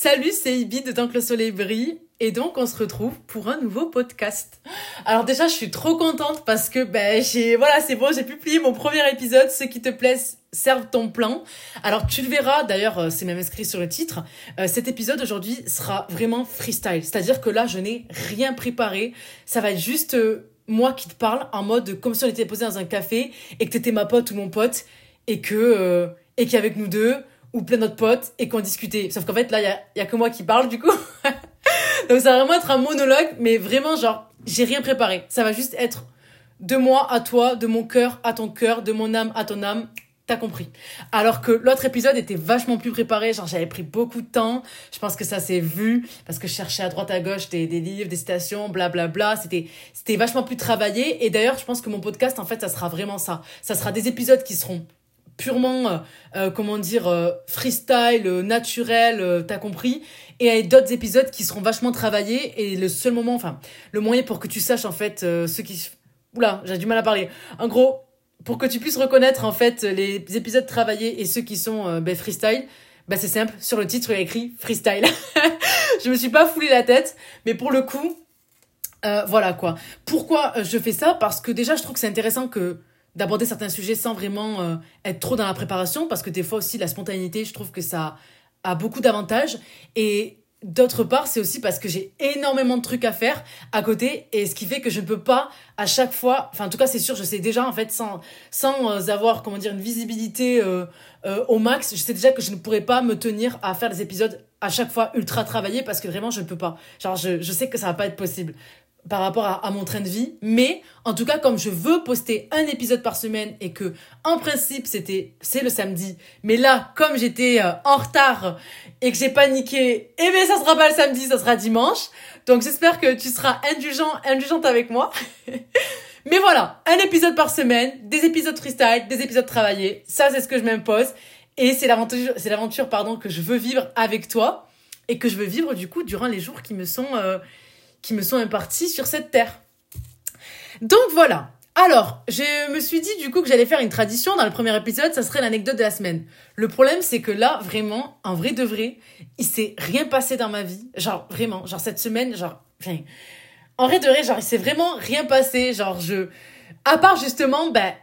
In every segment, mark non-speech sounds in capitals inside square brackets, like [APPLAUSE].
Salut, c'est Ibi de Tant que le soleil brille. Et donc, on se retrouve pour un nouveau podcast. Alors déjà, je suis trop contente parce que, ben, j'ai, voilà, c'est bon, j'ai publié mon premier épisode. Ceux qui te plaisent, servent ton plan. Alors, tu le verras, d'ailleurs, euh, c'est même inscrit sur le titre. Euh, cet épisode aujourd'hui sera vraiment freestyle. C'est-à-dire que là, je n'ai rien préparé. Ça va être juste euh, moi qui te parle en mode comme si on était posé dans un café et que t'étais ma pote ou mon pote et que, et qu'avec nous deux, ou plein d'autres potes et qu'on discutait. Sauf qu'en fait, là, il y a, y a que moi qui parle, du coup. [LAUGHS] Donc ça va vraiment être un monologue, mais vraiment, genre, j'ai rien préparé. Ça va juste être de moi à toi, de mon cœur à ton cœur, de mon âme à ton âme. T'as compris. Alors que l'autre épisode était vachement plus préparé, genre j'avais pris beaucoup de temps. Je pense que ça s'est vu parce que je cherchais à droite à gauche des, des livres, des citations, blablabla. Bla, bla. C'était c'était vachement plus travaillé. Et d'ailleurs, je pense que mon podcast, en fait, ça sera vraiment ça. Ça sera des épisodes qui seront purement, euh, euh, comment dire, euh, freestyle, naturel, t'as compris. Et d'autres épisodes qui seront vachement travaillés. Et le seul moment, enfin, le moyen pour que tu saches, en fait, ceux qui... Oula, j'ai du mal à parler. En gros, pour que tu puisses reconnaître, en fait, les épisodes travaillés et ceux qui sont ben, freestyle, ben, c'est simple. Sur le titre, il y a écrit freestyle. [LAUGHS] je me suis pas foulé la tête. Mais pour le coup, voilà quoi. Pourquoi je fais ça? Parce que déjà, je trouve que c'est intéressant que d'aborder certains sujets sans vraiment euh, être trop dans la préparation parce que des fois aussi la spontanéité je trouve que ça a beaucoup d'avantages. Et d'autre part c'est aussi parce que j'ai énormément de trucs à faire à côté et ce qui fait que je ne peux pas à chaque fois enfin en tout cas c'est sûr je sais déjà en fait sans sans euh, avoir comment dire une visibilité euh, au max je sais déjà que je ne pourrais pas me tenir à faire des épisodes à chaque fois ultra travaillés parce que vraiment je ne peux pas. Genre je, je sais que ça va pas être possible par rapport à, mon train de vie. Mais en tout cas, comme je veux poster un épisode par semaine et que en principe c'était c'est le samedi, mais là comme j'étais euh, en retard et que j'ai paniqué, eh bien ça sera pas le samedi, ça sera dimanche. Donc j'espère que tu seras indulgent, indulgente avec moi. [LAUGHS] mais voilà, un épisode par semaine, des épisodes freestyle, des épisodes travaillés. Ça c'est ce que je m'impose et c'est l'aventure, c'est l'aventure pardon que je veux vivre avec toi et que je veux vivre du coup durant les jours qui me sont euh, qui me sont impartis sur cette terre. Donc voilà. Alors, je me suis dit du coup que j'allais faire une tradition dans le premier épisode, ça serait l'anecdote de la semaine. Le problème, c'est que là, vraiment, en vrai de vrai, il s'est rien passé dans ma vie. Genre, vraiment, genre cette semaine, genre, enfin, en vrai de vrai, genre, il s'est vraiment rien passé. Genre, je, à part justement, ben,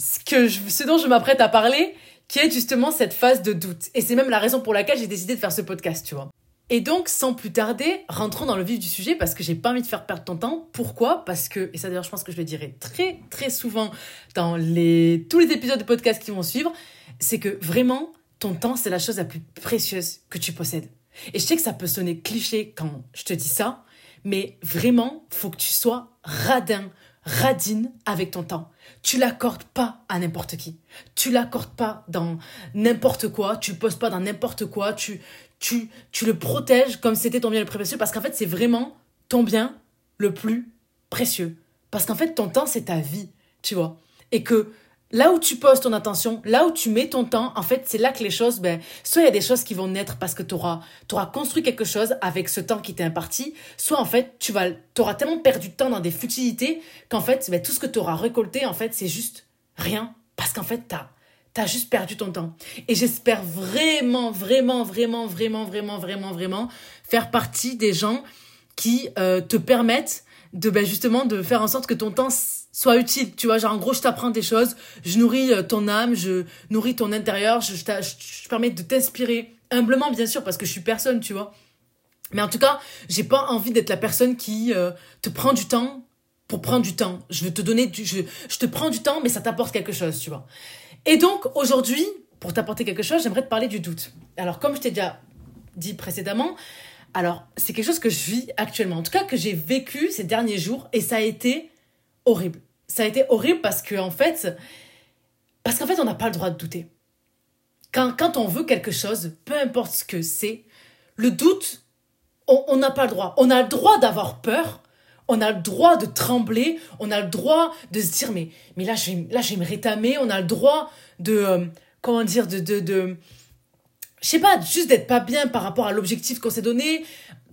ce que ce dont je m'apprête à parler, qui est justement cette phase de doute. Et c'est même la raison pour laquelle j'ai décidé de faire ce podcast, tu vois. Et donc, sans plus tarder, rentrons dans le vif du sujet parce que j'ai pas envie de faire perdre ton temps. Pourquoi? Parce que, et ça d'ailleurs, je pense que je le dirai très, très souvent dans les, tous les épisodes de podcast qui vont suivre, c'est que vraiment, ton temps, c'est la chose la plus précieuse que tu possèdes. Et je sais que ça peut sonner cliché quand je te dis ça, mais vraiment, faut que tu sois radin, radine avec ton temps. Tu l'accordes pas à n'importe qui. Tu l'accordes pas dans n'importe quoi. Tu le poses pas dans n'importe quoi. Tu, tu, tu le protèges comme c'était ton bien le plus précieux parce qu'en fait, c'est vraiment ton bien le plus précieux. Parce qu'en fait, ton temps, c'est ta vie, tu vois. Et que là où tu poses ton attention, là où tu mets ton temps, en fait, c'est là que les choses, ben, soit il y a des choses qui vont naître parce que tu auras, auras, construit quelque chose avec ce temps qui t'est imparti, soit en fait, tu vas, auras tellement perdu de temps dans des futilités qu'en fait, ben, tout ce que tu auras récolté, en fait, c'est juste rien. Parce qu'en fait, tu as T'as juste perdu ton temps. Et j'espère vraiment, vraiment, vraiment, vraiment, vraiment, vraiment, vraiment faire partie des gens qui euh, te permettent de ben justement de faire en sorte que ton temps soit utile. Tu vois, genre en gros, je t'apprends des choses, je nourris euh, ton âme, je nourris ton intérieur, je, je, permets de t'inspirer humblement, bien sûr, parce que je suis personne, tu vois. Mais en tout cas, j'ai pas envie d'être la personne qui euh, te prend du temps pour prendre du temps. Je veux te donner je, je te prends du temps, mais ça t'apporte quelque chose, tu vois. Et donc, aujourd'hui, pour t'apporter quelque chose, j'aimerais te parler du doute. Alors, comme je t'ai déjà dit précédemment, alors, c'est quelque chose que je vis actuellement, en tout cas que j'ai vécu ces derniers jours, et ça a été horrible. Ça a été horrible parce que, en fait, parce qu'en fait, on n'a pas le droit de douter. Quand, quand on veut quelque chose, peu importe ce que c'est, le doute, on n'a pas le droit. On a le droit d'avoir peur, on a le droit de trembler, on a le droit de se dire mais mais là je vais là me rétamer, on a le droit de euh, comment dire de de de je sais pas juste d'être pas bien par rapport à l'objectif qu'on s'est donné.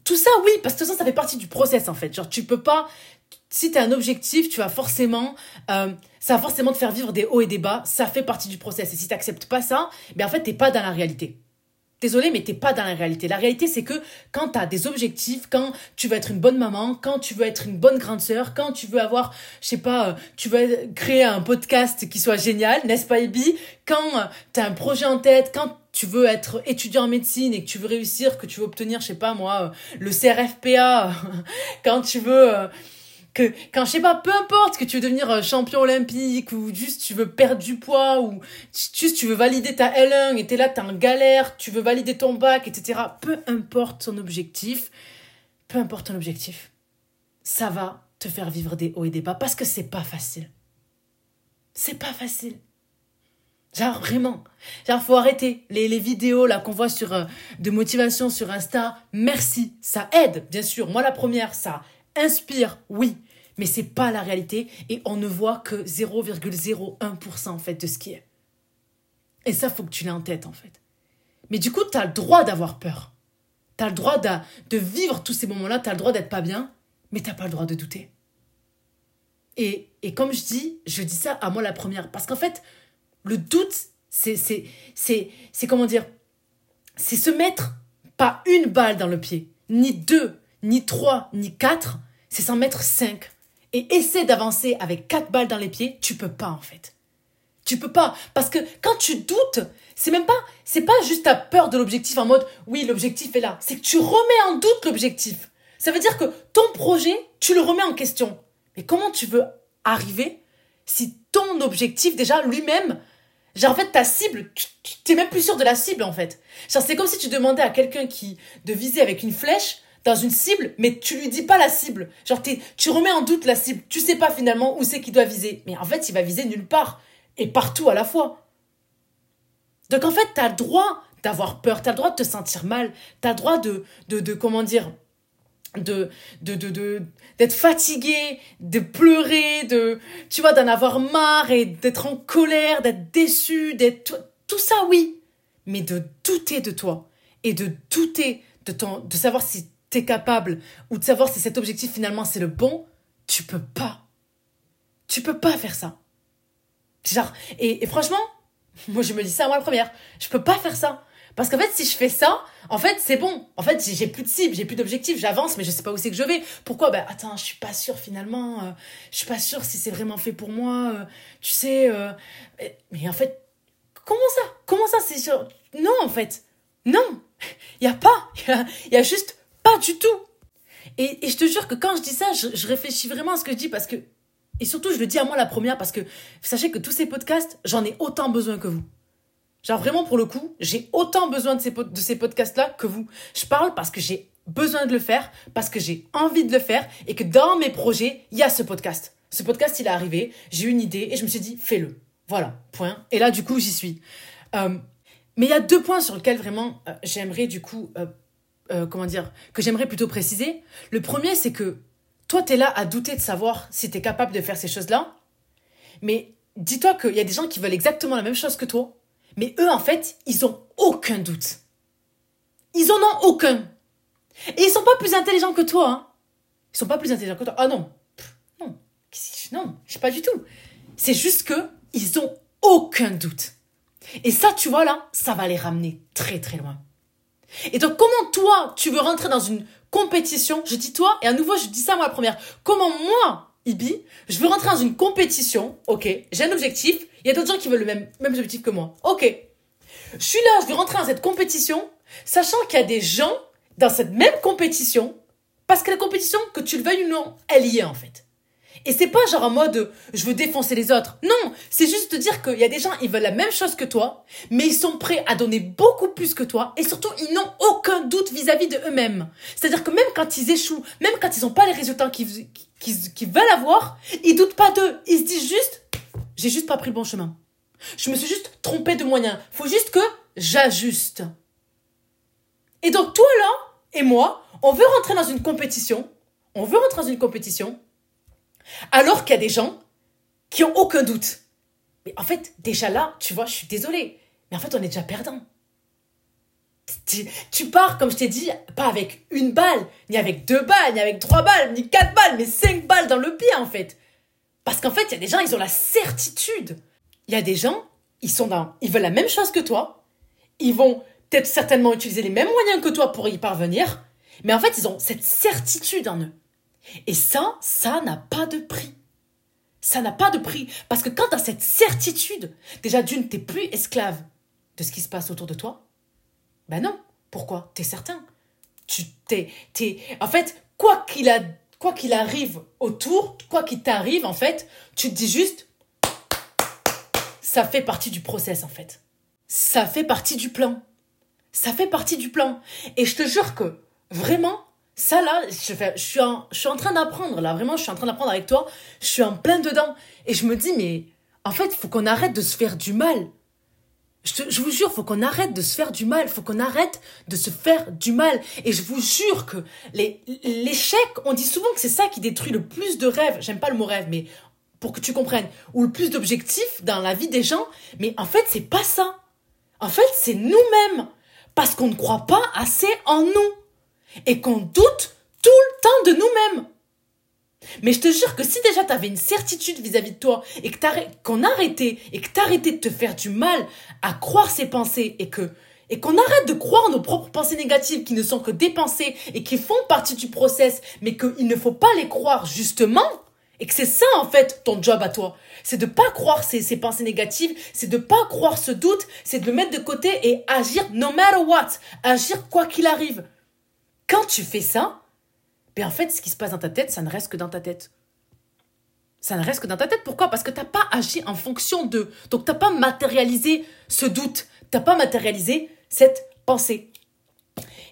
Tout ça oui parce que ça ça fait partie du process en fait. Genre tu peux pas si tu as un objectif, tu vas forcément euh, ça va forcément te faire vivre des hauts et des bas, ça fait partie du process et si tu pas ça, ben en fait t'es pas dans la réalité. Désolé, mais t'es pas dans la réalité. La réalité, c'est que quand tu as des objectifs, quand tu veux être une bonne maman, quand tu veux être une bonne grande sœur, quand tu veux avoir, je sais pas, euh, tu veux créer un podcast qui soit génial, n'est-ce pas, Ebi? Quand euh, tu as un projet en tête, quand tu veux être étudiant en médecine et que tu veux réussir, que tu veux obtenir, je sais pas moi, euh, le CRFPA, [LAUGHS] quand tu veux que quand je sais pas peu importe que tu veux devenir euh, champion olympique ou juste tu veux perdre du poids ou juste tu veux valider ta L1 et t'es là t'es en galère tu veux valider ton bac etc peu importe ton objectif peu importe ton objectif ça va te faire vivre des hauts et des bas parce que c'est pas facile c'est pas facile Genre vraiment. Genre faut arrêter les, les vidéos là qu'on voit sur euh, de motivation sur Insta. Merci, ça aide bien sûr. Moi la première, ça inspire, oui, mais c'est pas la réalité et on ne voit que 0,01% en fait de ce qui est. Et ça, faut que tu l'aies en tête en fait. Mais du coup, tu as le droit d'avoir peur. Tu as le droit de, de vivre tous ces moments-là, tu as le droit d'être pas bien, mais t'as pas le droit de douter. Et, et comme je dis, je dis ça à moi la première. Parce qu'en fait, le doute, c'est, comment dire, c'est se mettre pas une balle dans le pied, ni deux, ni trois, ni quatre, c'est s'en mettre cinq. Et essaie d'avancer avec quatre balles dans les pieds, tu peux pas en fait. Tu peux pas parce que quand tu doutes, c'est même pas c'est pas juste ta peur de l'objectif en mode oui, l'objectif est là, c'est que tu remets en doute l'objectif. Ça veut dire que ton projet, tu le remets en question. Mais comment tu veux arriver si ton objectif déjà lui-même Genre, en fait, ta cible, tu t'es même plus sûr de la cible, en fait. Genre, c'est comme si tu demandais à quelqu'un qui, de viser avec une flèche, dans une cible, mais tu lui dis pas la cible. Genre, tu remets en doute la cible. Tu sais pas finalement où c'est qu'il doit viser. Mais en fait, il va viser nulle part. Et partout à la fois. Donc en fait, tu as le droit d'avoir peur, tu as le droit de te sentir mal, tu as le droit de, de, de comment dire, de de de d'être fatigué, de pleurer, de tu vois d'en avoir marre et d'être en colère, d'être déçu, d'être tout ça oui, mais de douter de toi et de douter de ton de savoir si t'es capable ou de savoir si cet objectif finalement c'est le bon, tu peux pas. Tu peux pas faire ça. Genre, et, franchement, [LAUGHS] moi je me dis ça moi la première, je peux pas faire ça. Parce qu'en fait, si je fais ça, en fait, c'est bon. En fait, j'ai plus de cible, j'ai plus d'objectif, j'avance, mais je sais pas où c'est que je vais. Pourquoi? Ben, attends, je suis pas sûre finalement. Euh, je suis pas sûre si c'est vraiment fait pour moi. Euh, tu sais. Euh, mais en fait, comment ça? Comment ça c'est sûr? Non, en fait. Non. [LAUGHS] Il y a pas. [LAUGHS] Il y a juste pas du tout. Et, je te jure que quand je dis ça, je, réfléchis vraiment à ce que je dis parce que. Et surtout, je le dis à moi la première parce que sachez que tous ces podcasts, j'en ai autant besoin que vous. Genre vraiment pour le coup, j'ai autant besoin de ces, de ces podcasts-là que vous. Je parle parce que j'ai besoin de le faire, parce que j'ai envie de le faire et que dans mes projets, il y a ce podcast. Ce podcast, il est arrivé, j'ai une idée et je me suis dit, fais-le. Voilà, point. Et là, du coup, j'y suis. Euh, mais il y a deux points sur lesquels vraiment euh, j'aimerais du coup euh, euh, comment dire, que j'aimerais plutôt préciser. Le premier, c'est que toi, tu es là à douter de savoir si tu es capable de faire ces choses-là. Mais dis-toi qu'il y a des gens qui veulent exactement la même chose que toi. Mais eux, en fait, ils ont aucun doute. Ils en ont aucun. Et ils sont pas plus intelligents que toi. Hein. Ils sont pas plus intelligents que toi. Ah non. non. Non, je sais pas du tout. C'est juste que ils ont aucun doute. Et ça, tu vois là, ça va les ramener très très loin. Et donc, comment toi, tu veux rentrer dans une compétition? Je dis toi, et à nouveau, je dis ça moi la première. Comment moi, Ibi, je veux rentrer dans une compétition, ok, j'ai un objectif, il y a d'autres gens qui veulent le même, même objectif que moi. Ok. Je suis là, je veux rentrer dans cette compétition, sachant qu'il y a des gens dans cette même compétition, parce que la compétition, que tu le veuilles ou non, elle y est en fait. Et c'est pas genre en mode je veux défoncer les autres. Non, c'est juste te dire qu'il y a des gens, ils veulent la même chose que toi, mais ils sont prêts à donner beaucoup plus que toi et surtout ils n'ont aucun doute vis-à-vis de eux-mêmes. C'est-à-dire que même quand ils échouent, même quand ils n'ont pas les résultats qu'ils veulent avoir, ils doutent pas d'eux. Ils se disent juste j'ai juste pas pris le bon chemin. Je me suis juste trompé de moyens. Faut juste que j'ajuste. Et donc toi là et moi, on veut rentrer dans une compétition. On veut rentrer dans une compétition alors qu'il y a des gens qui ont aucun doute. Mais en fait, déjà là, tu vois, je suis désolée. Mais en fait, on est déjà perdant. Tu, pars, comme je t'ai dit, pas avec une balle, ni avec deux balles, ni avec trois balles, ni quatre balles, mais cinq balles dans le pied, en fait. Parce qu'en fait, il y a des gens, ils ont la certitude. Il y a des gens, ils sont dans, ils veulent la même chose que toi. Ils vont peut-être certainement utilisé les mêmes moyens que toi pour y parvenir, mais en fait, ils ont cette certitude en eux. Et ça, ça n'a pas de prix. Ça n'a pas de prix. Parce que quand tu as cette certitude, déjà d'une, t'es plus esclave de ce qui se passe autour de toi. Ben non. Pourquoi? T'es certain. Tu t'es, t'es, en fait, quoi qu'il quoi qu'il arrive autour, quoi qu'il t'arrive, en fait, tu te dis juste, ça fait partie du process, en fait. Ça fait partie du plan. Ça fait partie du plan. Et je te jure que, vraiment, ça là, je, suis en, train d'apprendre, là, vraiment, je suis en train d'apprendre avec toi, je suis en plein dedans. Et je me dis, mais en fait, faut qu'on arrête de se faire du mal. Je, je vous jure, faut qu'on arrête de se faire du mal, faut qu'on arrête de se faire du mal. Et je vous jure que l'échec, on dit souvent que c'est ça qui détruit le plus de rêves. J'aime pas le mot rêve, mais pour que tu comprennes, ou le plus d'objectifs dans la vie des gens. Mais en fait, c'est pas ça. En fait, c'est nous-mêmes. Parce qu'on ne croit pas assez en nous et qu'on doute tout le temps de nous-mêmes. Mais je te jure que si déjà tu avais une certitude vis-à-vis de toi et que qu'on arrêtait et que t'arrêtais de te faire du mal à croire ces pensées et que et qu'on arrête de croire nos propres pensées négatives qui ne sont que des pensées et qui font partie du process, mais qu'il ne faut pas les croire justement, et que c'est ça en fait ton job à toi. C'est de pas croire ces, ces pensées négatives, c'est de pas croire ce doute, c'est de le mettre de côté et agir no matter what, agir quoi qu'il arrive. Quand tu fais ça, ben en fait, ce qui se passe dans ta tête, ça ne reste que dans ta tête. Ça ne reste que dans ta tête. Pourquoi? Parce que tu n'as pas agi en fonction de. Donc, tu n'as pas matérialisé ce doute. Tu n'as pas matérialisé cette pensée.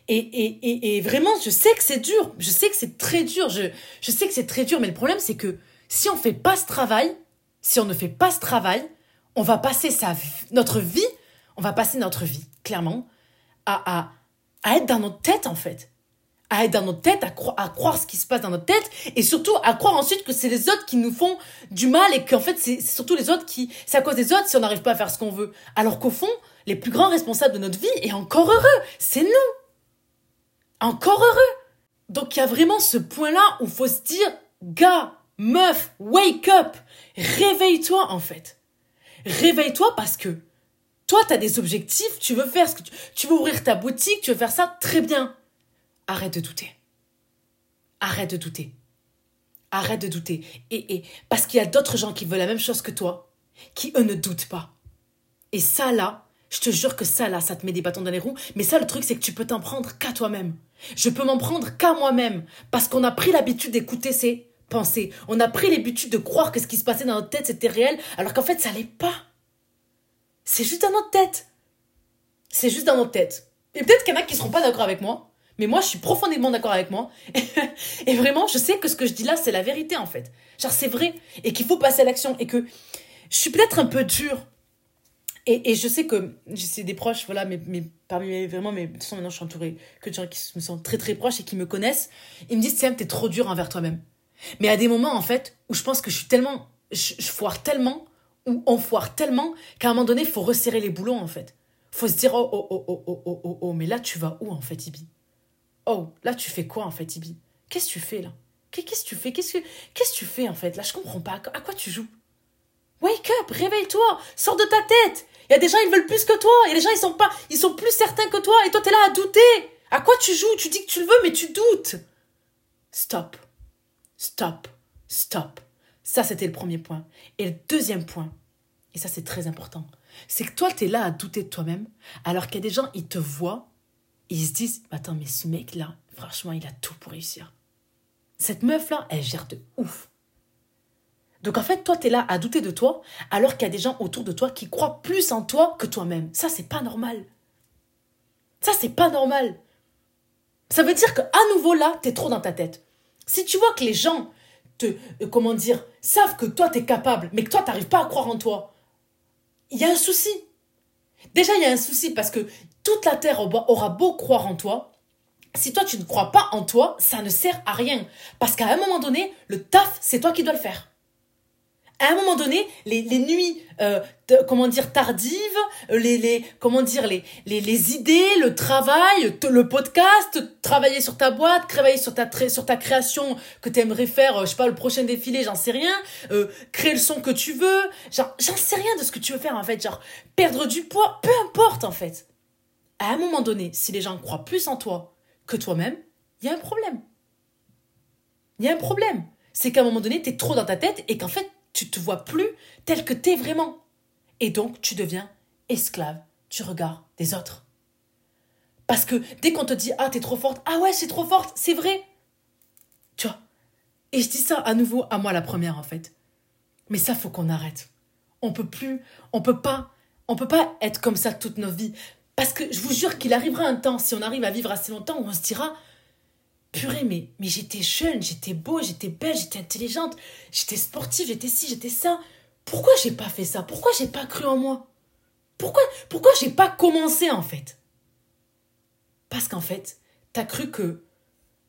Et, et, et, vraiment, je sais que c'est dur. Je sais que c'est très dur. Je, je sais que c'est très dur. Mais le problème, c'est que si on ne fait pas ce travail, si on ne fait pas ce travail, on va passer sa, notre vie, on va passer notre vie, clairement, à, à, à être dans notre tête, en fait à être dans notre tête, à, à, croire ce qui se passe dans notre tête, et surtout à croire ensuite que c'est les autres qui nous font du mal et qu'en fait c'est surtout les autres qui, c'est à cause des autres si on n'arrive pas à faire ce qu'on veut. Alors qu'au fond, les plus grands responsables de notre vie, et encore heureux, c'est nous. Encore heureux. Donc il y a vraiment ce point-là où faut se dire, gars, meuf, wake up, réveille-toi en fait. Réveille-toi parce que toi, tu as des objectifs, tu veux faire ce que tu, tu veux ouvrir ta boutique, tu veux faire ça très bien arrête de douter. Arrête de douter. Arrête de douter. Et, et parce qu'il y a d'autres gens qui veulent la même chose que toi, qui eux ne doutent pas. Et ça là, je te jure que ça là, ça te met des bâtons dans les roues. Mais ça, le truc, c'est que tu peux t'en prendre qu'à toi-même. Je peux m'en prendre qu'à moi-même. Parce qu'on a pris l'habitude d'écouter ces pensées. On a pris l'habitude de croire que ce qui se passait dans notre tête, c'était réel, alors qu'en fait, ça l'est pas. C'est juste dans notre tête. C'est juste dans notre tête. Et peut-être qu'il y en a qui seront pas d'accord avec moi. Mais moi, je suis profondément d'accord avec moi. [LAUGHS] et vraiment, je sais que ce que je dis là, c'est la vérité, en fait. Genre, c'est vrai. Et qu'il faut passer à l'action. Et que je suis peut-être un peu dure. Et, je sais que c'est des proches, voilà, mais, parmi mes, vraiment, mais de toute façon, maintenant, je suis entourée que de gens qui me sont très, très proches et qui me connaissent. Ils me disent, Sam, t'es trop dur envers toi-même. Mais à des moments, en fait, où je pense que je suis tellement, je, foire tellement, ou on foire tellement, qu'à un moment donné, il faut resserrer les boulons, en fait. Faut se dire, oh, oh, oh, oh, oh, oh, oh, oh, mais là, tu vas où, en fait, Ibi? Oh, là, tu fais quoi en fait, Ibi? Qu'est-ce que tu fais là? Qu'est-ce que tu fais? Qu'est-ce que qu'est-ce que tu fais en fait? Là, je comprends pas. À quoi tu joues? Wake up, réveille-toi, sors de ta tête. Il y a des gens ils veulent plus que toi. Il y a des gens ils sont pas, ils sont plus certains que toi. Et toi t'es là à douter. À quoi tu joues? Tu dis que tu le veux, mais tu doutes. Stop, stop, stop. Ça c'était le premier point. Et le deuxième point, et ça c'est très important, c'est que toi t'es là à douter de toi-même, alors qu'il y a des gens ils te voient ils se disent Attends, mais ce mec-là, franchement, il a tout pour réussir. Cette meuf-là, elle gère de ouf. Donc en fait, toi, tu là à douter de toi, alors qu'il y a des gens autour de toi qui croient plus en toi que toi-même. Ça, c'est pas normal. Ça, c'est pas normal. Ça veut dire qu'à nouveau là, tu es trop dans ta tête. Si tu vois que les gens te, euh, comment dire, savent que toi, tu es capable, mais que toi, tu pas à croire en toi, il y a un souci. Déjà, il y a un souci parce que toute la terre aura beau croire en toi, si toi tu ne crois pas en toi, ça ne sert à rien. Parce qu'à un moment donné, le taf, c'est toi qui dois le faire. À un moment donné, les, nuits, euh, comment dire, tardives, les, les comment dire, les, les, idées, le travail, le podcast, travailler sur ta boîte, travailler sur ta, sur ta création que tu aimerais faire, euh, je sais pas, le prochain défilé, j'en sais rien, euh, créer le son que tu veux, genre, j'en sais rien de ce que tu veux faire en fait, genre, perdre du poids, peu importe en fait à un moment donné, si les gens croient plus en toi que toi-même, il y a un problème. Il y a un problème. C'est qu'à un moment donné, tu es trop dans ta tête et qu'en fait, tu te vois plus tel que tu es vraiment. Et donc, tu deviens esclave du regard des autres. Parce que dès qu'on te dit Ah, t'es trop forte, ah ouais, c'est trop forte, c'est vrai. Tu vois Et je dis ça à nouveau à moi la première en fait. Mais ça, faut qu'on arrête. On peut plus, on peut pas, on peut pas être comme ça toute notre vie. Parce que je vous jure qu'il arrivera un temps, si on arrive à vivre assez longtemps, où on se dira Purée, mais, mais j'étais jeune, j'étais beau, j'étais belle, j'étais intelligente, j'étais sportive, j'étais ci, j'étais ça. Pourquoi j'ai pas fait ça? Pourquoi j'ai pas cru en moi? Pourquoi pourquoi j'ai pas commencé en fait? Parce qu'en fait, t'as cru que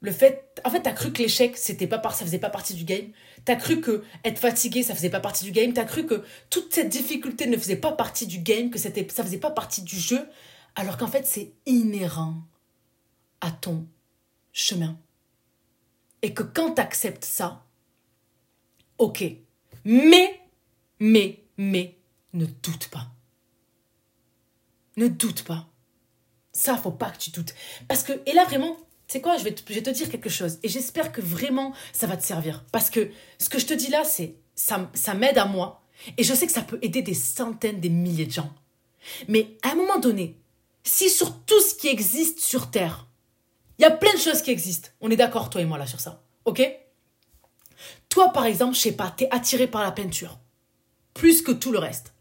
le fait en fait t'as cru que l'échec c'était pas ça faisait pas partie du game. T'as cru que être fatigué ça faisait pas partie du game. T'as cru que toute cette difficulté ne faisait pas partie du game, que c'était ça faisait pas partie du jeu, alors qu'en fait c'est inhérent à ton chemin. Et que quand tu acceptes ça, ok, mais, mais, mais, ne doute pas. Ne doute pas. Ça, faut pas que tu doutes. Parce que, et là vraiment, tu sais quoi, je vais, te, je vais te dire quelque chose. Et j'espère que vraiment, ça va te servir. Parce que ce que je te dis là, c'est, ça, ça m'aide à moi. Et je sais que ça peut aider des centaines, des milliers de gens. Mais à un moment donné, si sur tout ce qui existe sur Terre, il y a plein de choses qui existent. On est d'accord, toi et moi, là, sur ça. OK? Toi, par exemple, je sais pas, t'es attiré par la peinture. Plus que tout le reste.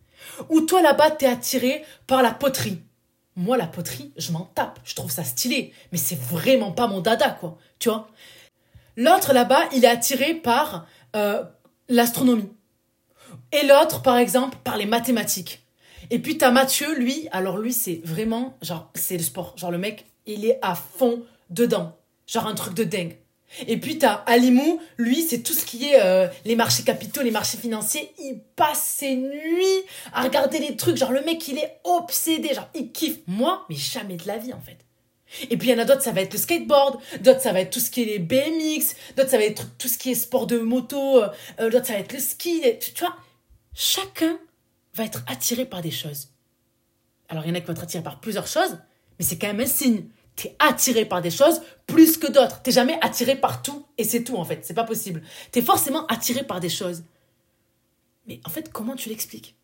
Ou toi, là-bas, t'es attiré par la poterie. Moi, la poterie, je m'en tape. Je trouve ça stylé. Mais c'est vraiment pas mon dada, quoi. Tu vois? L'autre, là-bas, il est attiré par euh, l'astronomie. Et l'autre, par exemple, par les mathématiques. Et puis, t'as Mathieu, lui, alors lui, c'est vraiment, genre, c'est le sport. Genre, le mec, il est à fond dedans. Genre un truc de dingue. Et puis t'as Alimou, lui c'est tout ce qui est euh, les marchés capitaux, les marchés financiers, il passe ses nuits à regarder les trucs, genre le mec il est obsédé, genre il kiffe. Moi, mais jamais de la vie en fait. Et puis il y en a d'autres, ça va être le skateboard, d'autres ça va être tout ce qui est les BMX, d'autres ça va être tout ce qui est sport de moto, euh, euh, d'autres ça va être le ski, tu, tu vois. Chacun va être attiré par des choses. Alors il y en a qui vont être attirés par plusieurs choses, mais c'est quand même un signe t'es attiré par des choses plus que d'autres. T'es jamais attiré par tout et c'est tout en fait. C'est pas possible. T'es forcément attiré par des choses. Mais en fait, comment tu l'expliques?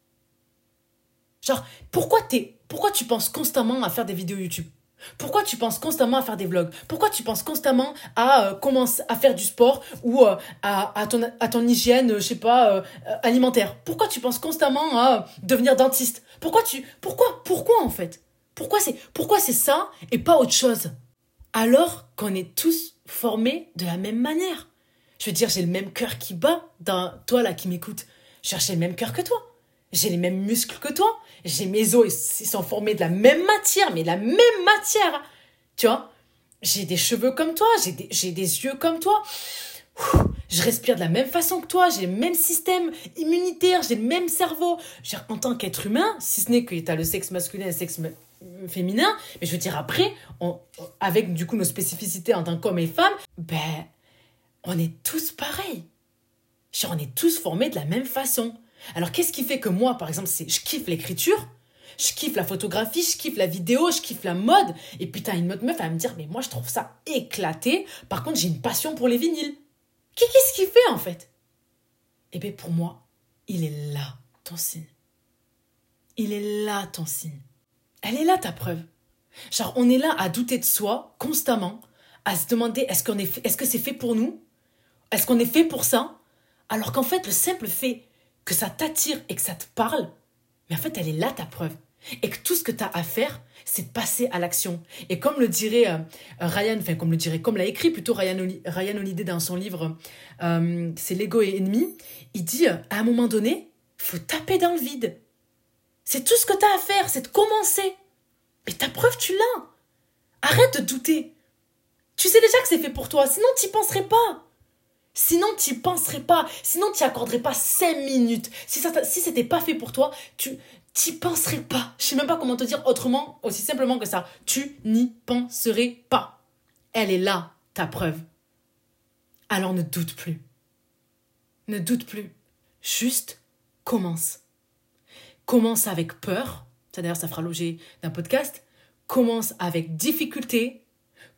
Genre, pourquoi, pourquoi tu penses constamment à faire des vidéos YouTube? Pourquoi tu penses constamment à faire des vlogs? Pourquoi tu penses constamment à euh, commencer à faire du sport ou euh, à, ton, hygiène, je sais pas, euh, alimentaire? Pourquoi tu penses constamment à devenir dentiste? Pourquoi tu pourquoi pourquoi en fait? Pourquoi c'est pourquoi c'est ça et pas autre chose? Alors qu'on est tous formés de la même manière. Je veux dire, j'ai le même cœur qui bat dans toi là qui m'écoute. J'ai le même cœur que toi. J'ai les mêmes muscles que toi. J'ai mes os, ils sont formés de la même matière, mais de la même matière. Tu vois? J'ai des cheveux comme toi, j'ai des, des yeux comme toi. Je respire de la même façon que toi, j'ai le même système immunitaire, j'ai le même cerveau. En tant qu'être humain, si ce n'est que tu as le sexe masculin et le sexe féminin, mais je veux dire après, avec du coup nos spécificités en tant qu'hommes et femmes, ben, on est tous pareils. on est tous formés de la même façon. Alors qu'est-ce qui fait que moi, par exemple, c'est je kiffe l'écriture, je kiffe la photographie, je kiffe la vidéo, je kiffe la mode, et putain, une autre meuf, elle va me dire, mais moi, je trouve ça éclaté. Par contre, j'ai une passion pour les vinyles. Qu'est-ce qui fait, en fait? Eh bien, pour moi, il est là, ton signe. Il est là, ton signe. Elle est là ta preuve. Genre, on est là à douter de soi constamment, à se demander est-ce que c'est fait pour nous? Est-ce qu'on est fait pour ça? Alors qu'en fait, le simple fait que ça t'attire et que ça te parle, mais en fait, elle est là ta preuve. Et que tout ce que tu as à faire, c'est de passer à l'action. Et comme le dirait euh, Ryan, enfin comme le dirait, comme l'a écrit plutôt Ryan, Ryan Holiday dans son livre euh, C'est l'ego et ennemi, il dit à un moment donné, faut taper dans le vide. C'est tout ce que tu as à faire, c'est de commencer. Mais ta preuve, tu l'as. Arrête de douter. Tu sais déjà que c'est fait pour toi, sinon tu penserais pas. Sinon tu penserais pas, sinon tu accorderais pas 5 minutes. Si ça si c'était pas fait pour toi, tu t'y penserais pas. Je sais même pas comment te dire autrement, aussi simplement que ça. Tu n'y penserais pas. Elle est là, ta preuve. Alors ne doute plus. Ne doute plus. Juste commence commence avec peur, ça d'ailleurs ça fera l'objet d'un podcast, commence avec difficulté,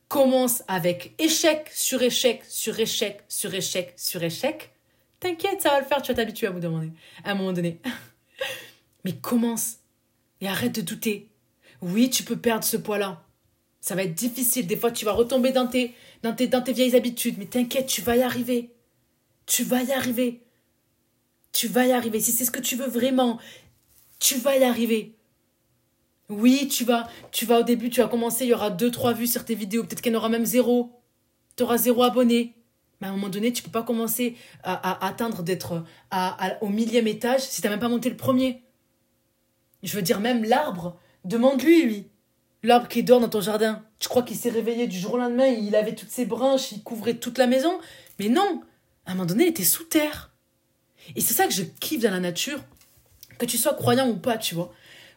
commence avec échec sur échec sur échec sur échec sur échec. T'inquiète, ça va le faire, tu vas t'habituer à vous demander, à un moment donné. [LAUGHS] Mais commence et arrête de douter. Oui, tu peux perdre ce poids-là. Ça va être difficile. Des fois, tu vas retomber dans tes, dans tes, dans tes vieilles habitudes. Mais t'inquiète, tu vas y arriver. Tu vas y arriver. Tu vas y arriver. Si c'est ce que tu veux vraiment, tu vas y arriver. Oui, tu vas, tu vas au début, tu vas commencer, il y aura deux, trois vues sur tes vidéos. Peut-être qu'il y en aura même zéro. Tu auras zéro abonné. Mais à un moment donné, tu peux pas commencer à, atteindre d'être au millième étage si tu n'as même pas monté le premier. Je veux dire, même l'arbre, demande-lui, lui. L'arbre qui dort dans ton jardin. Tu crois qu'il s'est réveillé du jour au lendemain, il avait toutes ses branches, il couvrait toute la maison Mais non À un moment donné, il était sous terre. Et c'est ça que je kiffe dans la nature. Que tu sois croyant ou pas, tu vois.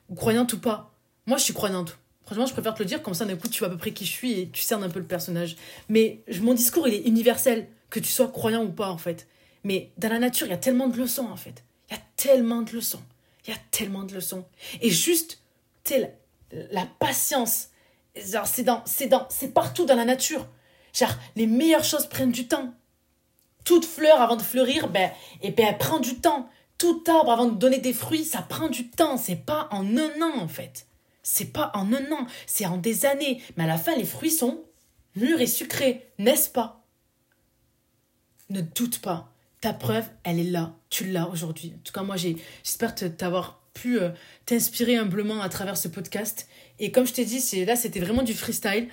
Ou croyante ou pas. Moi, je suis croyante. Franchement, je préfère te le dire, comme ça, d'un coup, tu vois à peu près qui je suis et tu cernes un peu le personnage. Mais mon discours, il est universel. Que tu sois croyant ou pas, en fait. Mais dans la nature, il y a tellement de leçons, en fait. Il y a tellement de leçons. Il y a tellement de leçons. Et juste, tu la patience, genre, c'est dans, c'est dans, c'est partout dans la nature. Genre, les meilleures choses prennent du temps. Toute fleur avant de fleurir, ben, et ben, elle prend du temps. Tout arbre avant de donner des fruits, ça prend du temps. C'est pas en un an, en fait. C'est pas en un an, c'est en des années. Mais à la fin, les fruits sont mûrs et sucrés, n'est-ce pas? Ne doute pas. Ta preuve, elle est là. Tu l'as aujourd'hui. En tout cas, moi, j'espère t'avoir pu euh, t'inspirer humblement à travers ce podcast. Et comme je t'ai dit, là, c'était vraiment du freestyle.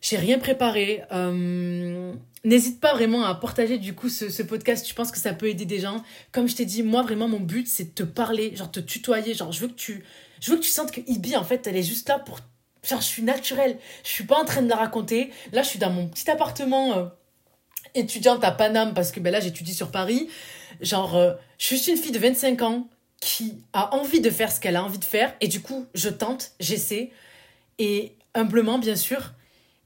J'ai rien préparé. Euh, n'hésite pas vraiment à partager du coup ce, podcast. Tu penses que ça peut aider des gens. Comme je t'ai dit, moi vraiment mon but c'est de te parler, genre te tutoyer. Genre je veux que tu, je veux que tu sentes que Ibi en fait elle est juste là pour, genre je suis naturelle. Je suis pas en train de la raconter. Là je suis dans mon petit appartement euh, étudiante à Paname parce que ben là j'étudie sur Paris. Genre je suis juste une fille de 25 ans qui a envie de faire ce qu'elle a envie de faire. Et du coup, je tente, j'essaie. Et humblement, bien sûr.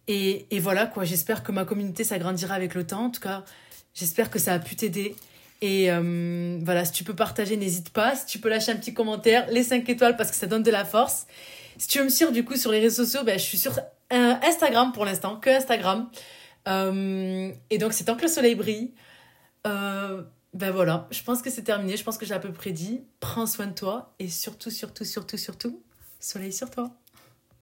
Et, voilà, quoi. J'espère que ma communauté s'agrandira avec le temps. En tout cas, j'espère que ça a pu t'aider. Et euh, voilà, si tu peux partager, n'hésite pas. Si tu peux lâcher un petit commentaire, les 5 étoiles parce que ça donne de la force. Si tu veux me suivre du coup sur les réseaux sociaux, ben, je suis sur euh, Instagram pour l'instant, que Instagram. Euh, et donc c'est tant que le soleil brille. Ben voilà, je pense que c'est terminé. Je pense que j'ai à peu près dit. Prends soin de toi et surtout, surtout, surtout, surtout, soleil sur toi.